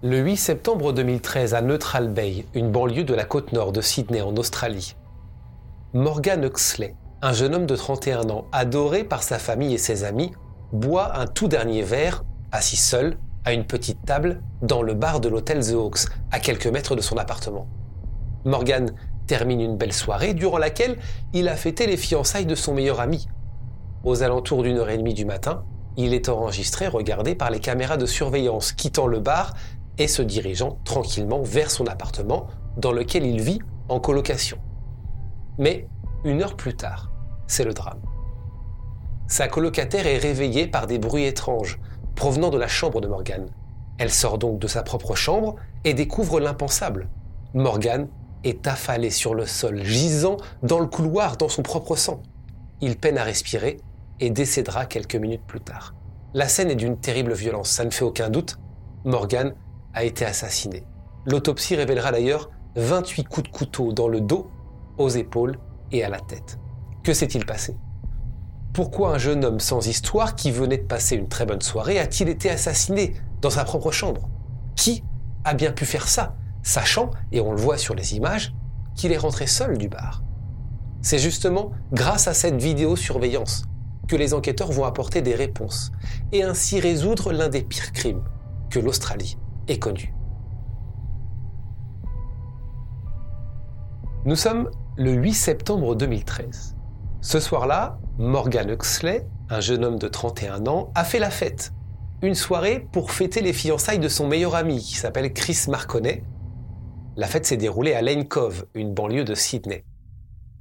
Le 8 septembre 2013, à Neutral Bay, une banlieue de la côte nord de Sydney en Australie, Morgan Huxley, un jeune homme de 31 ans, adoré par sa famille et ses amis, boit un tout dernier verre, assis seul, à une petite table, dans le bar de l'hôtel The Hawks, à quelques mètres de son appartement. Morgan termine une belle soirée durant laquelle il a fêté les fiançailles de son meilleur ami. Aux alentours d'une heure et demie du matin, il est enregistré, regardé par les caméras de surveillance, quittant le bar et se dirigeant tranquillement vers son appartement dans lequel il vit en colocation. Mais une heure plus tard, c'est le drame. Sa colocataire est réveillée par des bruits étranges provenant de la chambre de Morgan. Elle sort donc de sa propre chambre et découvre l'impensable. Morgan est affalé sur le sol, gisant dans le couloir dans son propre sang. Il peine à respirer et décédera quelques minutes plus tard. La scène est d'une terrible violence, ça ne fait aucun doute. Morgan a été assassiné. L'autopsie révélera d'ailleurs 28 coups de couteau dans le dos, aux épaules et à la tête. Que s'est-il passé? Pourquoi un jeune homme sans histoire qui venait de passer une très bonne soirée a-t-il été assassiné dans sa propre chambre? Qui a bien pu faire ça, sachant, et on le voit sur les images, qu'il est rentré seul du bar? C'est justement grâce à cette vidéosurveillance que les enquêteurs vont apporter des réponses et ainsi résoudre l'un des pires crimes que l'Australie est. Nous sommes le 8 septembre 2013. Ce soir-là, Morgan Huxley, un jeune homme de 31 ans, a fait la fête. Une soirée pour fêter les fiançailles de son meilleur ami, qui s'appelle Chris Marconnet. La fête s'est déroulée à Lane Cove, une banlieue de Sydney.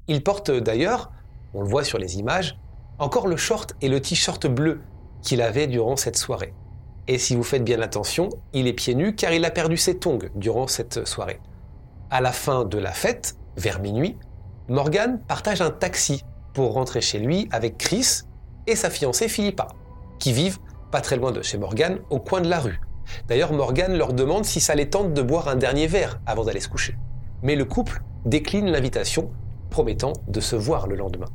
Il porte d'ailleurs, on le voit sur les images, encore le short et le t-shirt bleu qu'il avait durant cette soirée. Et si vous faites bien attention, il est pieds nus car il a perdu ses tongs durant cette soirée. À la fin de la fête, vers minuit, Morgan partage un taxi pour rentrer chez lui avec Chris et sa fiancée Philippa, qui vivent pas très loin de chez Morgan, au coin de la rue. D'ailleurs, Morgan leur demande si ça les tente de boire un dernier verre avant d'aller se coucher. Mais le couple décline l'invitation, promettant de se voir le lendemain.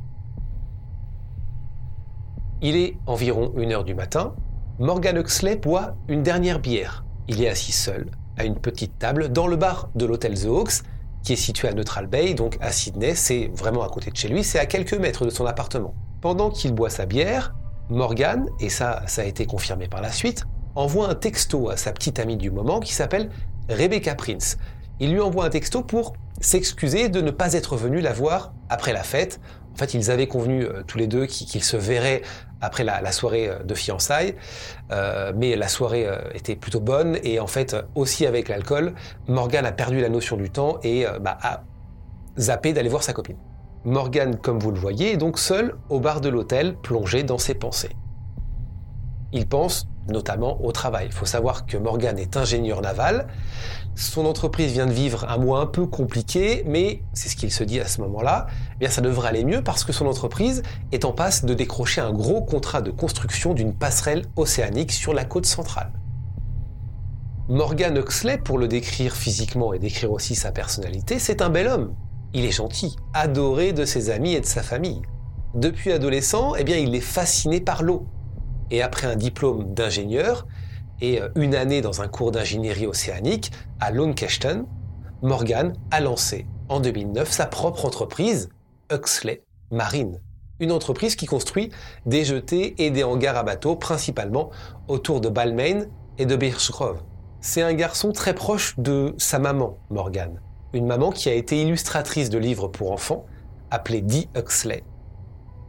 Il est environ 1h du matin Morgan Huxley boit une dernière bière. Il est assis seul, à une petite table, dans le bar de l'hôtel The Hawks, qui est situé à Neutral Bay, donc à Sydney, c'est vraiment à côté de chez lui, c'est à quelques mètres de son appartement. Pendant qu'il boit sa bière, Morgan, et ça, ça a été confirmé par la suite, envoie un texto à sa petite amie du moment qui s'appelle Rebecca Prince. Il lui envoie un texto pour s'excuser de ne pas être venu la voir après la fête. En fait, ils avaient convenu euh, tous les deux qu'ils se verraient après la, soirée euh, de fiançailles. Euh, mais la soirée était plutôt bonne et en fait aussi avec l'alcool, Morgan a perdu la notion du temps et bah, a zappé d'aller voir sa copine. Morgan, comme vous le voyez, est donc seul au bar de l'hôtel, plongé dans ses pensées. Il pense notamment au travail. Il faut savoir que Morgan est ingénieur naval. Son entreprise vient de vivre un mois un peu compliqué, mais c'est ce qu'il se dit à ce moment-là. Eh bien, ça devrait aller mieux parce que son entreprise est en passe de décrocher un gros contrat de construction d'une passerelle océanique sur la côte centrale. Morgan Huxley, pour le décrire physiquement et décrire aussi sa personnalité, c'est un bel homme. Il est gentil, adoré de ses amis et de sa famille. Depuis adolescent, eh bien, il est fasciné par l'eau et après un diplôme d'ingénieur et euh, une année dans un cours d'ingénierie océanique à Launceston, Morgan a lancé en 2009 sa propre entreprise, Huxley Marine. Une entreprise qui construit des jetés et des hangars à bateaux, principalement autour de Balmain et de Birchgrove. C'est un garçon très proche de sa maman, Morgan. Une maman qui a été illustratrice de livres pour enfants, appelée Dee Huxley.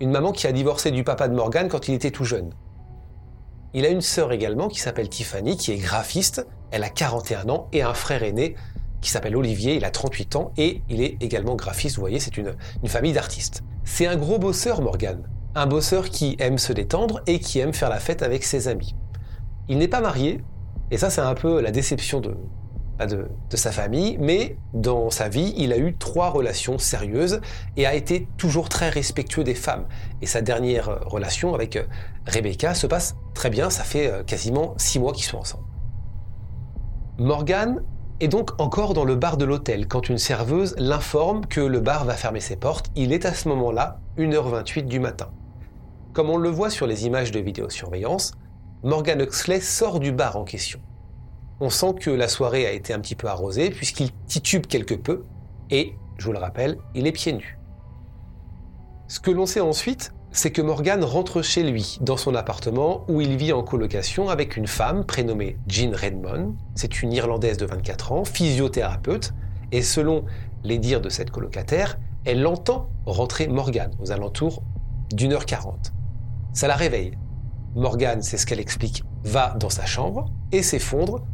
Une maman qui a divorcé du papa de Morgan quand il était tout jeune. Il a une sœur également qui s'appelle Tiffany, qui est graphiste. Elle a 41 ans et un frère aîné qui s'appelle Olivier, il a 38 ans et il est également graphiste. Vous voyez, c'est une, famille d'artistes. C'est un gros bosseur, Morgan. Un bosseur qui aime se détendre et qui aime faire la fête avec ses amis. Il n'est pas marié, et ça c'est un peu la déception de, de, sa famille, mais dans sa vie, il a eu trois relations sérieuses et a été toujours très respectueux des femmes. Et sa dernière relation avec euh, Rebecca se passe très bien, ça fait euh, quasiment six mois qu'ils sont ensemble. Morgan est donc encore dans le bar de l'hôtel quand une serveuse l'informe que le bar va fermer ses portes. Il est à ce moment-là 1h28 du matin. Comme on le voit sur les images de vidéosurveillance, Morgan Huxley sort du bar en question on sent que la soirée a été un petit peu arrosée puisqu'il titube quelque peu et, je vous le rappelle, il est pieds nus. Ce que l'on sait ensuite, c'est que Morgan rentre chez lui, dans son appartement, où il vit en colocation avec une femme prénommée Jean Redmond. C'est une Irlandaise de 24 ans, physiothérapeute, et selon les dires de cette colocataire, elle entend rentrer Morgan aux alentours d'une heure quarante. Ça la réveille. Morgan, c'est ce qu'elle explique, va dans sa chambre et s'effondre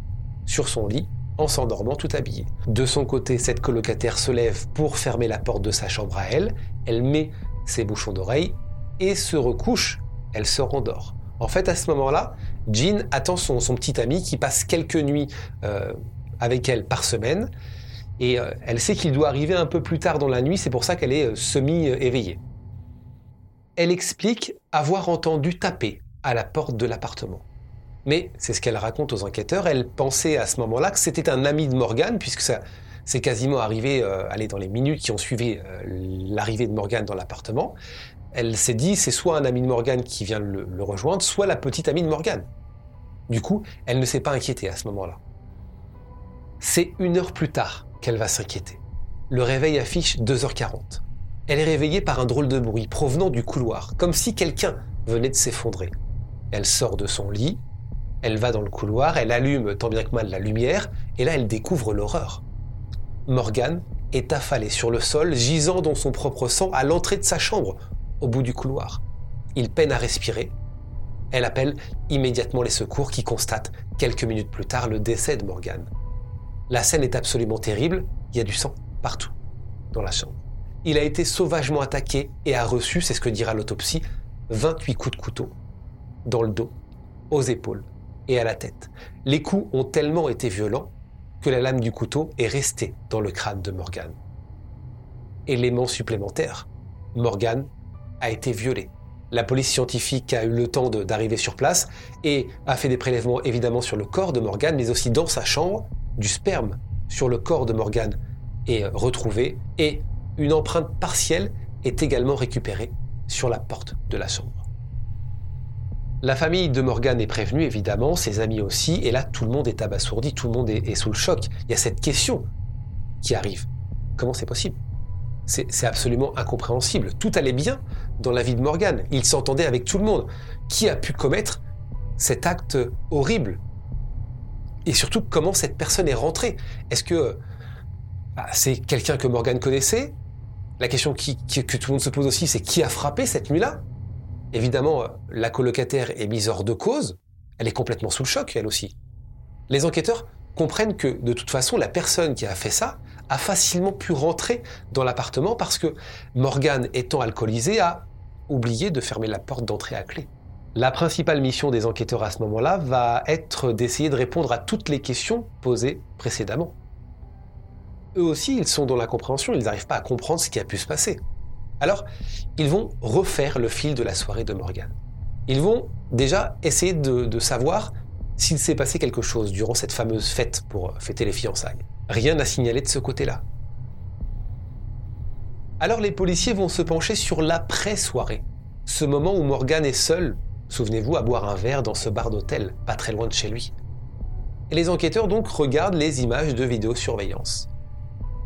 sur son lit en s'endormant tout habillé. De son côté, cette colocataire se lève pour fermer la porte de sa chambre à elle, elle met ses bouchons d'oreille et se recouche, elle se rendort. En fait, à ce moment-là, Jean attend son, petit ami qui passe quelques nuits euh, avec elle par semaine, et euh, elle sait qu'il doit arriver un peu plus tard dans la nuit, c'est pour ça qu'elle est euh, semi-éveillée. Elle explique avoir entendu taper à la porte de l'appartement. Mais c'est ce qu'elle raconte aux enquêteurs. Elle pensait à ce moment-là que c'était un ami de Morgan, puisque ça c'est quasiment arrivé euh, dans les minutes qui ont suivi euh, l'arrivée de Morgan dans l'appartement. Elle s'est dit c'est soit un ami de Morgan qui vient le, le rejoindre, soit la petite amie de Morgan. Du coup, elle ne s'est pas inquiétée à ce moment-là. C'est une heure plus tard qu'elle va s'inquiéter. Le réveil affiche 2h40. Elle est réveillée par un drôle de bruit provenant du couloir, comme si quelqu'un venait de s'effondrer. Elle sort de son lit, elle va dans le couloir, elle allume tant bien que mal la lumière, et là elle découvre l'horreur. Morgan est affalé sur le sol, gisant dans son propre sang à l'entrée de sa chambre, au bout du couloir. Il peine à respirer. Elle appelle immédiatement les secours qui constatent quelques minutes plus tard le décès de Morgan. La scène est absolument terrible, il y a du sang partout dans la chambre. Il a été sauvagement attaqué et a reçu, c'est ce que dira l'autopsie, 28 coups de couteau dans le dos, aux épaules et à la tête. Les coups ont tellement été violents que la lame du couteau est restée dans le crâne de Morgan. Élément supplémentaire, Morgan a été violé. La police scientifique a eu le temps d'arriver sur place et a fait des prélèvements évidemment sur le corps de Morgan, mais aussi dans sa chambre. Du sperme sur le corps de Morgan est retrouvé et une empreinte partielle est également récupérée sur la porte de la chambre. La famille de Morgan est prévenue, évidemment, ses amis aussi, et là, tout le monde est abasourdi, tout le monde est, sous le choc. Il y a cette question qui arrive. Comment c'est possible? C'est absolument incompréhensible. Tout allait bien dans la vie de Morgan. Il s'entendait avec tout le monde. Qui a pu commettre cet acte horrible? Et surtout, comment cette personne est rentrée? Est-ce que bah, c'est quelqu'un que Morgan connaissait? La question que tout le monde se pose aussi, c'est qui a frappé cette nuit-là? Évidemment, la colocataire est mise hors de cause, elle est complètement sous le choc, elle aussi. Les enquêteurs comprennent que, de toute façon, la personne qui a fait ça a facilement pu rentrer dans l'appartement parce que Morgan, étant alcoolisé, a oublié de fermer la porte d'entrée à clé. La principale mission des enquêteurs à ce moment-là va être d'essayer de répondre à toutes les questions posées précédemment. Eux aussi, ils sont dans l'incompréhension, ils n'arrivent pas à comprendre ce qui a pu se passer. Alors, ils vont refaire le fil de la soirée de Morgan. Ils vont déjà essayer de, savoir s'il s'est passé quelque chose durant cette fameuse fête pour fêter les fiançailles. Rien n'a signalé de ce côté-là. Alors les policiers vont se pencher sur l'après-soirée, ce moment où Morgan est seul, souvenez-vous, à boire un verre dans ce bar d'hôtel, pas très loin de chez lui. Et les enquêteurs donc regardent les images de vidéosurveillance.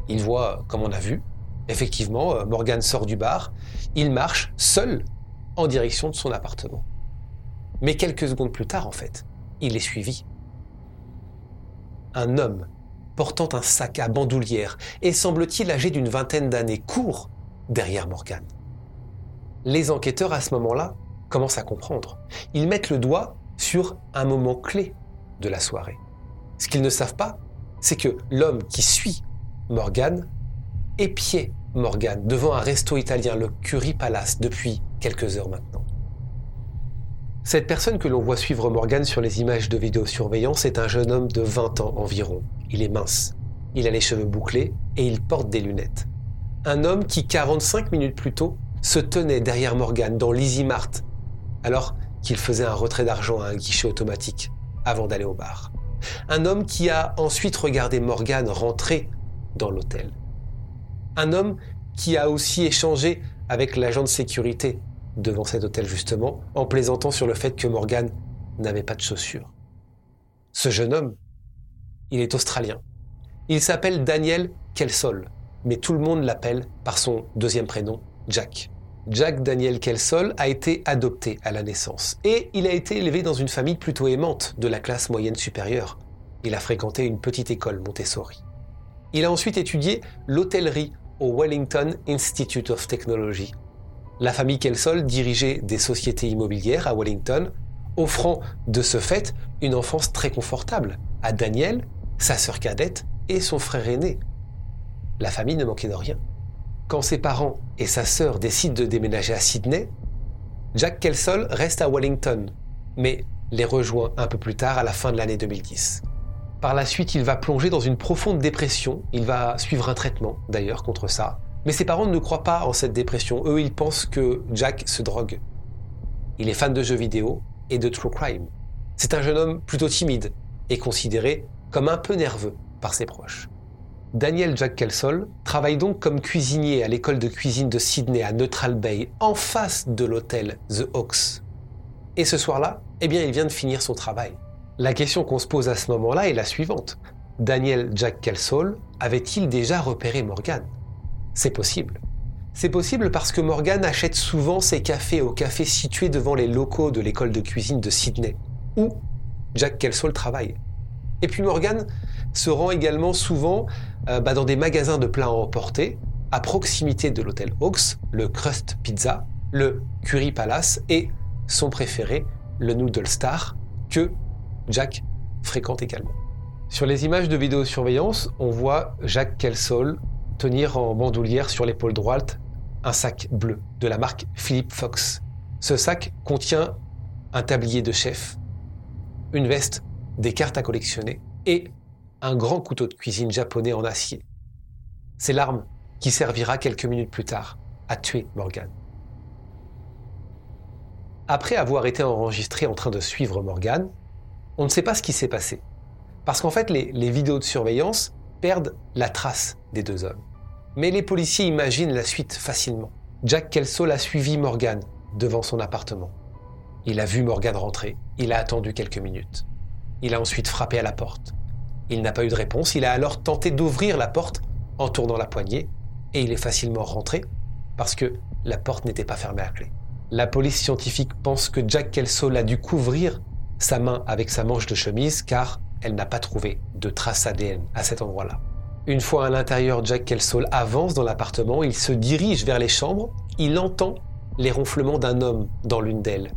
Ils voient, comme on a vu, Effectivement, euh, Morgan sort du bar, il marche seul en direction de son appartement. Mais quelques secondes plus tard, en fait, il est suivi. Un homme portant un sac à bandoulière et semble-t-il âgé d'une vingtaine d'années court derrière Morgan. Les enquêteurs à ce moment-là commencent à comprendre. Ils mettent le doigt sur un moment clé de la soirée. Ce qu'ils ne savent pas, c'est que l'homme qui suit Morgan épiait Morgan devant un resto italien, le Curie Palace, depuis quelques heures maintenant. Cette personne que l'on voit suivre Morgan sur les images de vidéosurveillance est un jeune homme de 20 ans environ. Il est mince, il a les cheveux bouclés et il porte des lunettes. Un homme qui 45 minutes plus tôt se tenait derrière Morgan dans l'Easy Mart alors qu'il faisait un retrait d'argent à un guichet automatique avant d'aller au bar. Un homme qui a ensuite regardé Morgan rentrer dans l'hôtel. Un homme qui a aussi échangé avec l'agent de sécurité devant cet hôtel justement, en plaisantant sur le fait que Morgan n'avait pas de chaussures. Ce jeune homme, il est australien. Il s'appelle Daniel Kelsol, mais tout le monde l'appelle par son deuxième prénom, Jack. Jack Daniel Kelsol a été adopté à la naissance et il a été élevé dans une famille plutôt aimante de la classe moyenne supérieure. Il a fréquenté une petite école Montessori. Il a ensuite étudié l'hôtellerie au Wellington Institute of Technology la famille Kelsol dirigeait des sociétés immobilières à Wellington, offrant de ce fait une enfance très confortable à Daniel, sa sœur cadette et son frère aîné. La famille ne manquait de rien. Quand ses parents et sa sœur décident de déménager à Sydney, Jack Kelsol reste à Wellington, mais les rejoint un peu plus tard à la fin de l'année 2010. Par la suite, il va plonger dans une profonde dépression, il va suivre un traitement d'ailleurs contre ça, mais ses parents ne croient pas en cette dépression. Eux, ils pensent que Jack se drogue. Il est fan de jeux vidéo et de true crime. C'est un jeune homme plutôt timide et considéré comme un peu nerveux par ses proches. Daniel Jack Kelsol travaille donc comme cuisinier à l'école de cuisine de Sydney à Neutral Bay, en face de l'hôtel The Oaks. Et ce soir-là, eh bien, il vient de finir son travail. La question qu'on se pose à ce moment-là est la suivante. Daniel Jack Kelsol avait-il déjà repéré Morgan c'est possible. C'est possible parce que Morgan achète souvent ses cafés au café situé devant les locaux de l'école de cuisine de Sydney, où Jack Kelsall travaille. Et puis Morgan se rend également souvent euh, bah, dans des magasins de plats à emporter, à proximité de l'hôtel Hawks, le Crust Pizza, le Curry Palace et son préféré, le Noodle Star, que Jack fréquente également. Sur les images de vidéosurveillance, on voit Jack Kelsall tenir en bandoulière sur l'épaule droite un sac bleu de la marque Philip Fox. Ce sac contient un tablier de chef, une veste, des cartes à collectionner et un grand couteau de cuisine japonais en acier. C'est l'arme qui servira quelques minutes plus tard à tuer Morgan. Après avoir été enregistré en train de suivre Morgan, on ne sait pas ce qui s'est passé. Parce qu'en fait, les, vidéos de surveillance perdent la trace des deux hommes. Mais les policiers imaginent la suite facilement. Jack Kelsall a suivi Morgan devant son appartement. Il a vu Morgan rentrer, il a attendu quelques minutes. Il a ensuite frappé à la porte. Il n'a pas eu de réponse, il a alors tenté d'ouvrir la porte en tournant la poignée, et il est facilement rentré parce que la porte n'était pas fermée à clé. La police scientifique pense que Jack Kelsall a dû couvrir sa main avec sa manche de chemise car elle n'a pas trouvé de traces ADN à cet endroit-là. Une fois à l'intérieur, Jack Kelsall avance dans l'appartement, il se dirige vers les chambres, il entend les ronflements d'un homme dans l'une d'elles.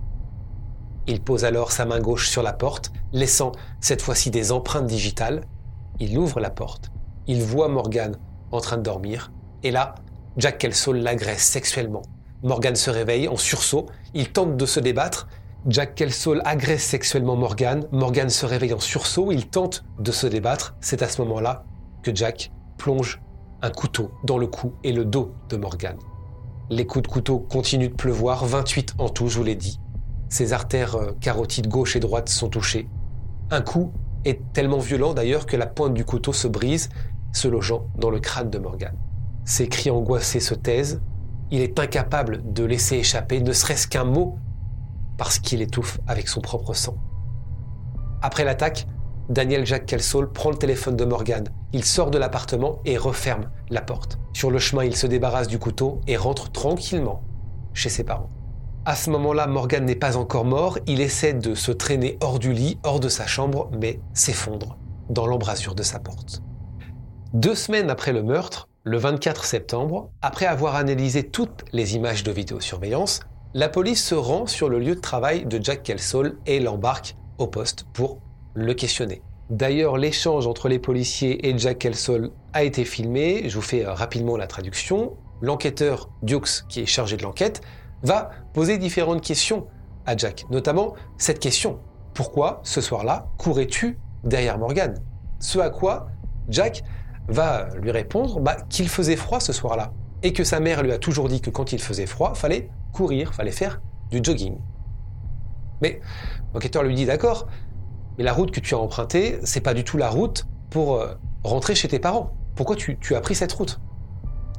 Il pose alors sa main gauche sur la porte, laissant cette fois-ci des empreintes digitales. Il ouvre la porte, il voit Morgan en train de dormir, et là, Jack Kelsall l'agresse sexuellement. Morgan se réveille en sursaut, il tente de se débattre, Jack Kelsall agresse sexuellement Morgan. Morgan se réveille en sursaut, il tente de se débattre. C'est à ce moment-là que Jack plonge un couteau dans le cou et le dos de Morgan. Les coups de couteau continuent de pleuvoir, 28 en tout, je vous l'ai dit. Ses artères euh, carotides gauche et droite sont touchées. Un coup est tellement violent d'ailleurs que la pointe du couteau se brise, se logeant dans le crâne de Morgan. Ses cris angoissés se taisent. Il est incapable de laisser échapper ne serait-ce qu'un mot parce qu'il étouffe avec son propre sang. Après l'attaque, Daniel Jacques Kelsall prend le téléphone de Morgan. Il sort de l'appartement et referme la porte. Sur le chemin, il se débarrasse du couteau et rentre tranquillement chez ses parents. À ce moment-là, Morgan n'est pas encore mort. Il essaie de se traîner hors du lit, hors de sa chambre, mais s'effondre dans l'embrasure de sa porte. Deux semaines après le meurtre, le 24 septembre, après avoir analysé toutes les images de vidéosurveillance, la police se rend sur le lieu de travail de Jack Kelsall et l'embarque au poste pour le questionner. D'ailleurs, l'échange entre les policiers et Jack Kelsall a été filmé. Je vous fais euh, rapidement la traduction. l'enquêteur Dukes, qui est chargé de l'enquête, va poser différentes questions à Jack, notamment cette question pourquoi ce soir-là courais-tu derrière Morgan? Ce à quoi Jack va lui répondre bah, qu'il faisait froid ce soir-là et que sa mère lui a toujours dit que quand il faisait froid, fallait courir, fallait faire du jogging. Mais l'enquêteur lui dit d'accord, mais la route que tu as empruntée, c'est pas du tout la route pour euh, rentrer chez tes parents. Pourquoi tu, tu as pris cette route?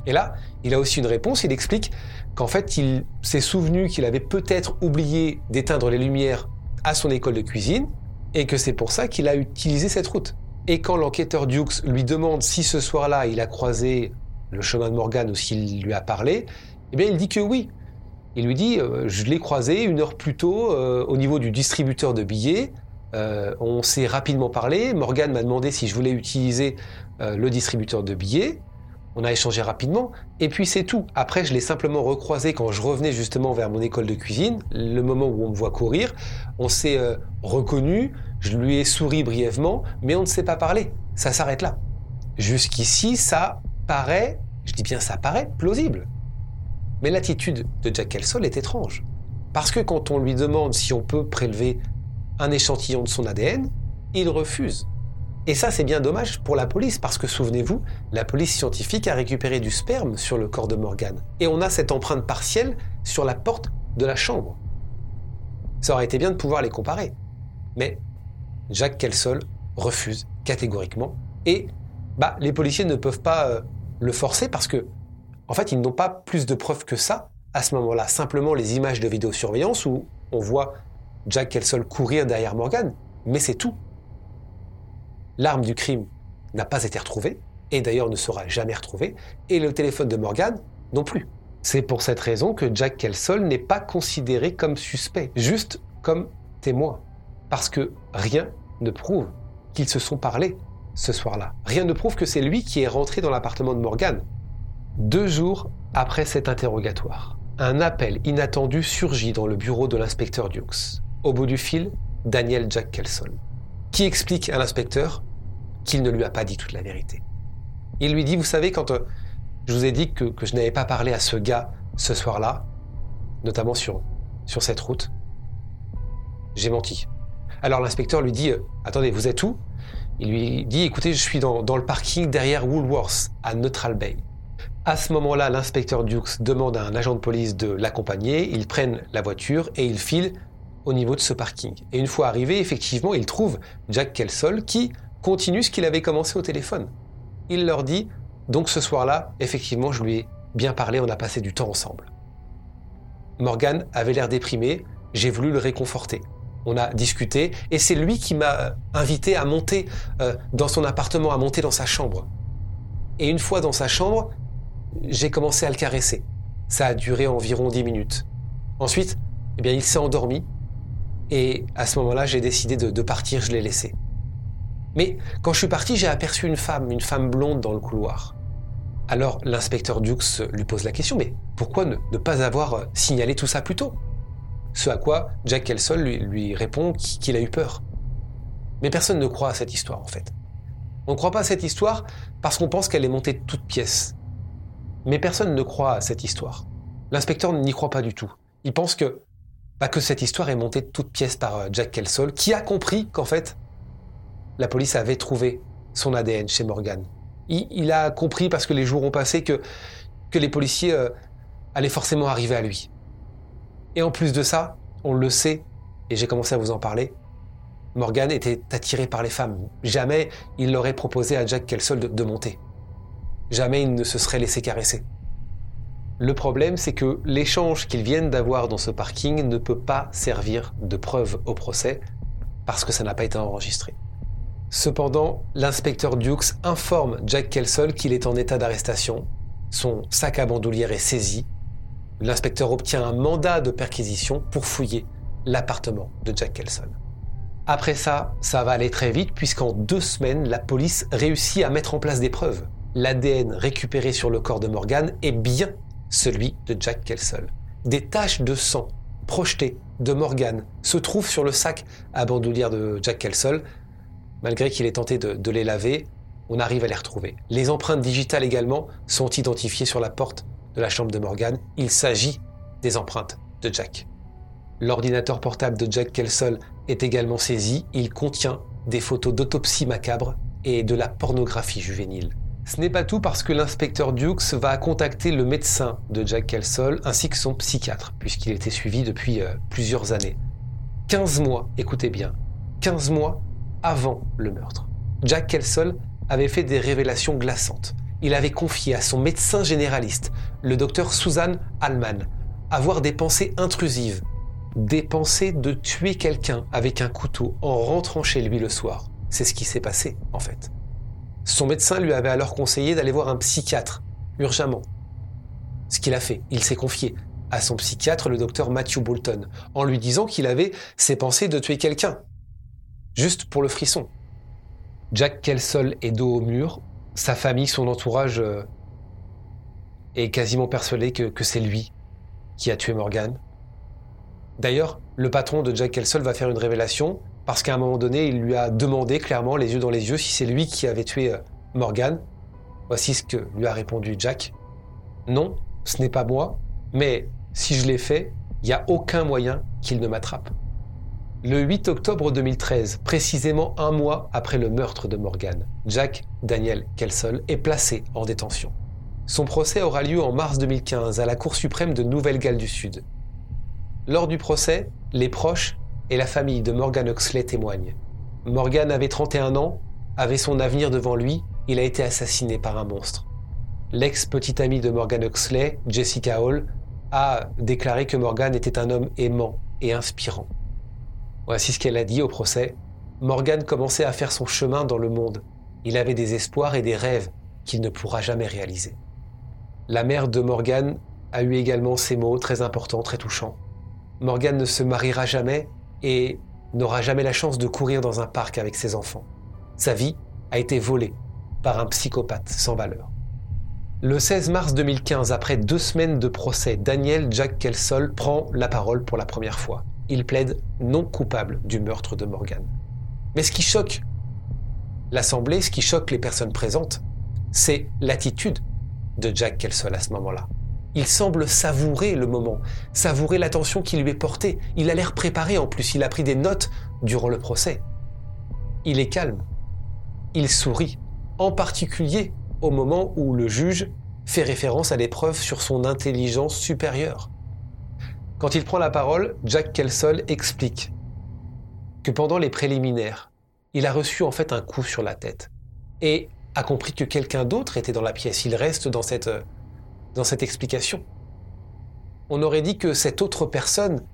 Et là, il a aussi une réponse, il explique qu'en fait, il s'est souvenu qu'il avait peut-être oublié d'éteindre les lumières à son école de cuisine et que c'est pour ça qu'il a utilisé cette route. Et quand l'enquêteur Dukes lui demande si ce soir-là il a croisé le chemin de Morgan ou s'il lui a parlé, eh bien il dit que oui. Il lui dit euh, je l'ai croisé une heure plus tôt euh, au niveau du distributeur de billets. Euh, on s'est rapidement parlé. Morgan m'a demandé si je voulais utiliser le distributeur de billets. On a échangé rapidement, et puis c'est tout. Après, je l'ai simplement recroisé quand je revenais justement vers mon école de cuisine, le moment où on me voit courir. On s'est reconnu, je lui ai souri brièvement, mais on ne s'est pas parlé. Ça s'arrête là. Jusqu'ici, ça paraît, je dis bien ça paraît, plausible. Mais l'attitude de Jack Kelsol est étrange. Parce que quand on lui demande si on peut prélever un échantillon de son ADN, il refuse. Et ça, c'est bien dommage pour la police, parce que souvenez-vous, la police scientifique a récupéré du sperme sur le corps de Morgan. Et on a cette empreinte partielle sur la porte de la chambre. Ça aurait été bien de pouvoir les comparer. Mais Jacques Kelsol refuse catégoriquement. Et bah, les policiers ne peuvent pas euh, le forcer parce que, en fait, ils n'ont pas plus de preuves que ça à ce moment-là. Simplement les images de vidéosurveillance où on voit Jack Kelsol courir derrière Morgan, mais c'est tout. L'arme du crime n'a pas été retrouvée, et d'ailleurs ne sera jamais retrouvée, et le téléphone de Morgan non plus. C'est pour cette raison que Jack Kelsol n'est pas considéré comme suspect, juste comme témoin. Parce que rien ne prouve qu'ils se sont parlé ce soir-là. Rien ne prouve que c'est lui qui est rentré dans l'appartement de Morgan. Deux jours après cet interrogatoire, un appel inattendu surgit dans le bureau de l'inspecteur Dukes. Au bout du fil, Daniel Jack Kelsol, qui explique à l'inspecteur qu'il ne lui a pas dit toute la vérité. Il lui dit, vous savez, quand euh, je vous ai dit que, je n'avais pas parlé à ce gars ce soir-là, notamment sur, sur cette route, j'ai menti. Alors l'inspecteur lui dit, euh, attendez, vous êtes où? Il lui dit, écoutez, je suis dans, le parking derrière Woolworth, à Neutral Bay. À ce moment-là, l'inspecteur Dukes demande à un agent de police de l'accompagner, ils prennent la voiture et ils filent au niveau de ce parking. Et une fois arrivé, effectivement, ils trouvent Jack Kelsol qui, continue ce qu'il avait commencé au téléphone. Il leur dit, donc ce soir-là, effectivement, je lui ai bien parlé, on a passé du temps ensemble. Morgan avait l'air déprimé, j'ai voulu le réconforter. On a discuté et c'est lui qui m'a invité à monter euh, dans son appartement, à monter dans sa chambre. Et une fois dans sa chambre, j'ai commencé à le caresser. Ça a duré environ dix minutes. Ensuite, eh il s'est endormi et à ce moment-là, j'ai décidé de partir, je l'ai laissé. Mais quand je suis parti, j'ai aperçu une femme, une femme blonde dans le couloir. Alors l'inspecteur Dukes lui pose la question, mais pourquoi ne, pas avoir euh, signalé tout ça plus tôt? Ce à quoi Jack Kelsol lui, répond qu'il a eu peur. Mais personne ne croit à cette histoire en fait. On ne croit pas à cette histoire parce qu'on pense qu'elle est montée de toutes pièces. Mais personne ne croit à cette histoire. L'inspecteur n'y croit pas du tout. Il pense que, bah, que cette histoire est montée de toutes pièces par euh, Jack Kelsol, qui a compris qu'en fait, la police avait trouvé son ADN chez Morgan. Il, a compris, parce que les jours ont passé, que, que les policiers euh, allaient forcément arriver à lui. Et en plus de ça, on le sait, et j'ai commencé à vous en parler, Morgan était attiré par les femmes. Jamais il l'aurait proposé à Jack Kelsol de, monter. Jamais il ne se serait laissé caresser. Le problème, c'est que l'échange qu'ils viennent d'avoir dans ce parking ne peut pas servir de preuve au procès parce que ça n'a pas été enregistré. Cependant, l'inspecteur Dukes informe Jack Kelsol qu'il est en état d'arrestation. Son sac à bandoulière est saisi. L'inspecteur obtient un mandat de perquisition pour fouiller l'appartement de Jack Kelsol. Après ça, ça va aller très vite puisqu'en deux semaines, la police réussit à mettre en place des preuves. L'ADN récupéré sur le corps de Morgan est bien celui de Jack Kelsol. Des taches de sang projetées de Morgan se trouvent sur le sac à bandoulière de Jack Kelsol, Malgré qu'il ait tenté de, les laver, on arrive à les retrouver. Les empreintes digitales également sont identifiées sur la porte de la chambre de Morgan, il s'agit des empreintes de Jack. L'ordinateur portable de Jack Kelsall est également saisi. Il contient des photos d'autopsie macabre et de la pornographie juvénile. Ce n'est pas tout parce que l'inspecteur Dukes va contacter le médecin de Jack Kelsall ainsi que son psychiatre, puisqu'il était suivi depuis euh, plusieurs années. 15 mois, écoutez bien, 15 mois avant le meurtre. Jack Kelsall avait fait des révélations glaçantes. Il avait confié à son médecin généraliste, le docteur Susan Allman, avoir des pensées intrusives, des pensées de tuer quelqu'un avec un couteau en rentrant chez lui le soir. C'est ce qui s'est passé, en fait. Son médecin lui avait alors conseillé d'aller voir un psychiatre, urgemment. Ce qu'il a fait, il s'est confié à son psychiatre, le docteur Matthew Bolton, en lui disant qu'il avait ses pensées de tuer quelqu'un. Juste pour le frisson. Jack Kelsall est dos au mur. Sa famille, son entourage euh, est quasiment persuadé que, c'est lui qui a tué Morgan. D'ailleurs, le patron de Jack Kelsall va faire une révélation parce qu'à un moment donné, il lui a demandé clairement, les yeux dans les yeux, si c'est lui qui avait tué euh, Morgan. Voici ce que lui a répondu Jack. Non, ce n'est pas moi, mais si je l'ai fait, il n'y a aucun moyen qu'il ne m'attrape. Le 8 octobre 2013, précisément un mois après le meurtre de Morgan, Jack Daniel Kelsall est placé en détention. Son procès aura lieu en mars 2015 à la Cour suprême de Nouvelle-Galles du Sud. Lors du procès, les proches et la famille de Morgan Oxley témoignent. Morgan avait 31 ans, avait son avenir devant lui, il a été assassiné par un monstre. L'ex-petite amie de Morgan Oxley, Jessica Hall, a déclaré que Morgan était un homme aimant et inspirant. Voici ce qu'elle a dit au procès. Morgan commençait à faire son chemin dans le monde. Il avait des espoirs et des rêves qu'il ne pourra jamais réaliser. La mère de Morgan a eu également ces mots très importants, très touchants. Morgan ne se mariera jamais et n'aura jamais la chance de courir dans un parc avec ses enfants. Sa vie a été volée par un psychopathe sans valeur. Le 16 mars 2015, après deux semaines de procès, Daniel Jack Kelsall prend la parole pour la première fois. Il plaide non coupable du meurtre de Morgan. Mais ce qui choque l'Assemblée, ce qui choque les personnes présentes, c'est l'attitude de Jack Kelsall à ce moment-là. Il semble savourer le moment, savourer l'attention qui lui est portée. Il a l'air préparé en plus, il a pris des notes durant le procès. Il est calme. Il sourit, en particulier au moment où le juge fait référence à l'épreuve sur son intelligence supérieure. Quand il prend la parole, Jack Kelsall explique que pendant les préliminaires, il a reçu en fait un coup sur la tête et a compris que quelqu'un d'autre était dans la pièce. Il reste dans cette dans cette explication. On aurait dit que cette autre personne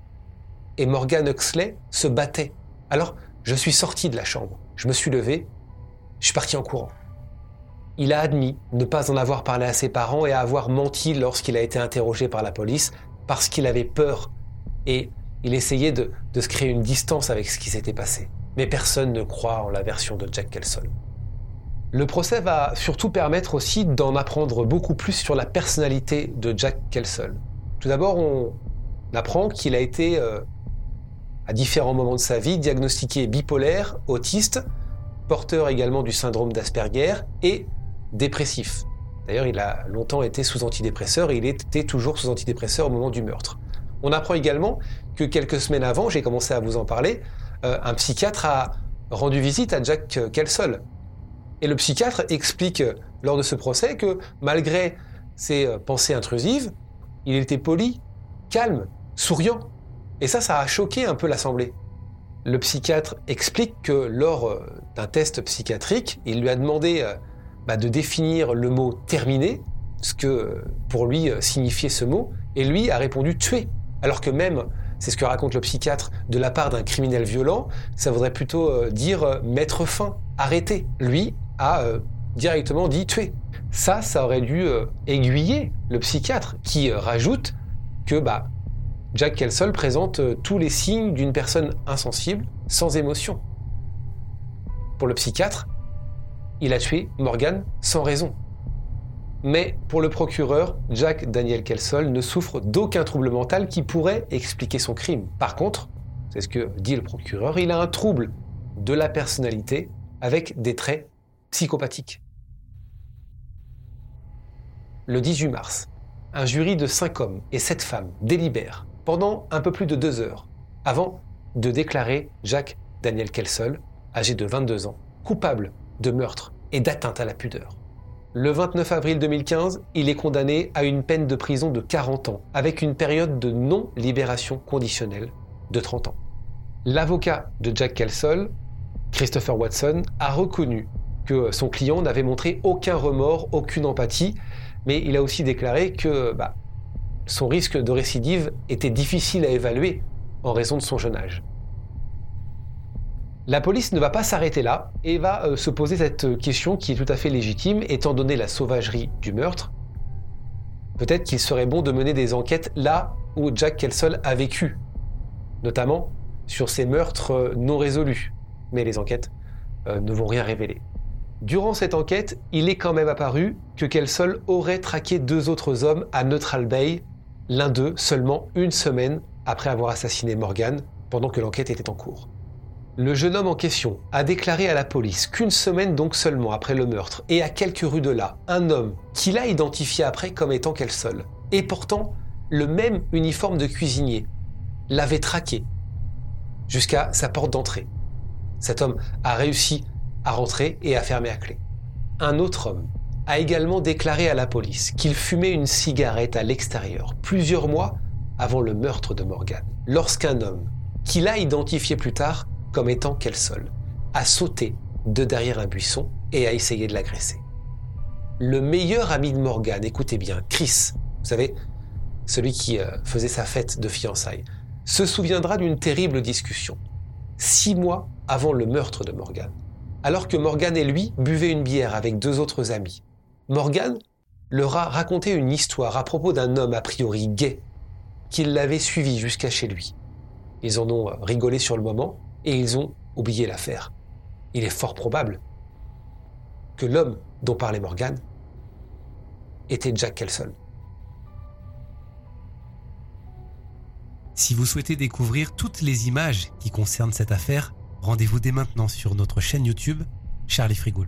et Morgan Huxley se battaient. Alors, je suis sorti de la chambre, je me suis levé, je suis parti en courant. Il a admis ne pas en avoir parlé à ses parents et avoir menti lorsqu'il a été interrogé par la police parce qu'il avait peur et il essayait de, de se créer une distance avec ce qui s'était passé. Mais personne ne croit en la version de Jack Kelson. Le procès va surtout permettre aussi d'en apprendre beaucoup plus sur la personnalité de Jack Kelsall. Tout d'abord, on apprend qu'il a été, euh, à différents moments de sa vie, diagnostiqué bipolaire, autiste, porteur également du syndrome d'Asperger et dépressif. D'ailleurs, il a longtemps été sous antidépresseur et il était toujours sous antidépresseur au moment du meurtre. On apprend également que quelques semaines avant, j'ai commencé à vous en parler, euh, un psychiatre a rendu visite à Jack Kelsall, et le psychiatre explique euh, lors de ce procès que malgré ses euh, pensées intrusives, il était poli, calme, souriant. Et ça, ça a choqué un peu l'Assemblée. Le psychiatre explique que lors euh, d'un test psychiatrique, il lui a demandé bah, de définir le mot terminé, ce que pour lui signifiait ce mot, et lui a répondu tuer. Alors que même, c'est ce que raconte le psychiatre, de la part d'un criminel violent, ça voudrait plutôt dire mettre fin, arrêter. Lui a euh, directement dit tuer. Ça, ça aurait dû euh, aiguiller le psychiatre qui euh, rajoute que bah, Jack Kelsall présente tous les signes d'une personne insensible, sans émotion. Pour le psychiatre, il a tué Morgan sans raison. Mais pour le procureur, Jack Daniel Kelsall ne souffre d'aucun trouble mental qui pourrait expliquer son crime. Par contre, c'est ce que dit le procureur, il a un trouble de la personnalité avec des traits psychopathique. Le 18 mars, un jury de cinq hommes et sept femmes délibère pendant un peu plus de deux heures avant de déclarer Jacques Daniel Kelsol, âgé de 22 ans, coupable de meurtre et d'atteinte à la pudeur. Le 29 avril 2015, il est condamné à une peine de prison de 40 ans, avec une période de non-libération conditionnelle de 30 ans. L'avocat de Jack Kelsol, Christopher Watson, a reconnu que son client n'avait montré aucun remords, aucune empathie, mais il a aussi déclaré que bah, son risque de récidive était difficile à évaluer en raison de son jeune âge. La police ne va pas s'arrêter là et va euh, se poser cette question qui est tout à fait légitime étant donné la sauvagerie du meurtre. Peut-être qu'il serait bon de mener des enquêtes là où Jack Kelsol a vécu, notamment sur ces meurtres euh, non résolus. Mais les enquêtes euh, ne vont rien révéler. Durant cette enquête, il est quand même apparu que Kelsol aurait traqué deux autres hommes à Neutral Bay, l'un d'eux seulement une semaine après avoir assassiné Morgan pendant que l'enquête était en cours. Le jeune homme en question a déclaré à la police qu'une semaine donc seulement après le meurtre, et à quelques rues de là, un homme qu'il a identifié après comme étant Kelsol, et portant le même uniforme de cuisinier, l'avait traqué jusqu'à sa porte d'entrée. Cet homme a réussi à rentrer et à fermer à clé. Un autre homme a également déclaré à la police qu'il fumait une cigarette à l'extérieur plusieurs mois avant le meurtre de Morgan, lorsqu'un homme, qu'il a identifié plus tard comme étant Kelsol, a sauté de derrière un buisson et a essayé de l'agresser. Le meilleur ami de Morgan, écoutez bien, Chris, vous savez, celui qui euh, faisait sa fête de fiançailles, se souviendra d'une terrible discussion, six mois avant le meurtre de Morgan alors que Morgan et lui buvaient une bière avec deux autres amis. Morgan leur a raconté une histoire à propos d'un homme a priori gay qui l'avait suivi jusqu'à chez lui. Ils en ont rigolé sur le moment et ils ont oublié l'affaire. Il est fort probable que l'homme dont parlait Morgan était Jack Kelson. Si vous souhaitez découvrir toutes les images qui concernent cette affaire, Rendez-vous dès maintenant sur notre chaîne YouTube Charlie Frigoul.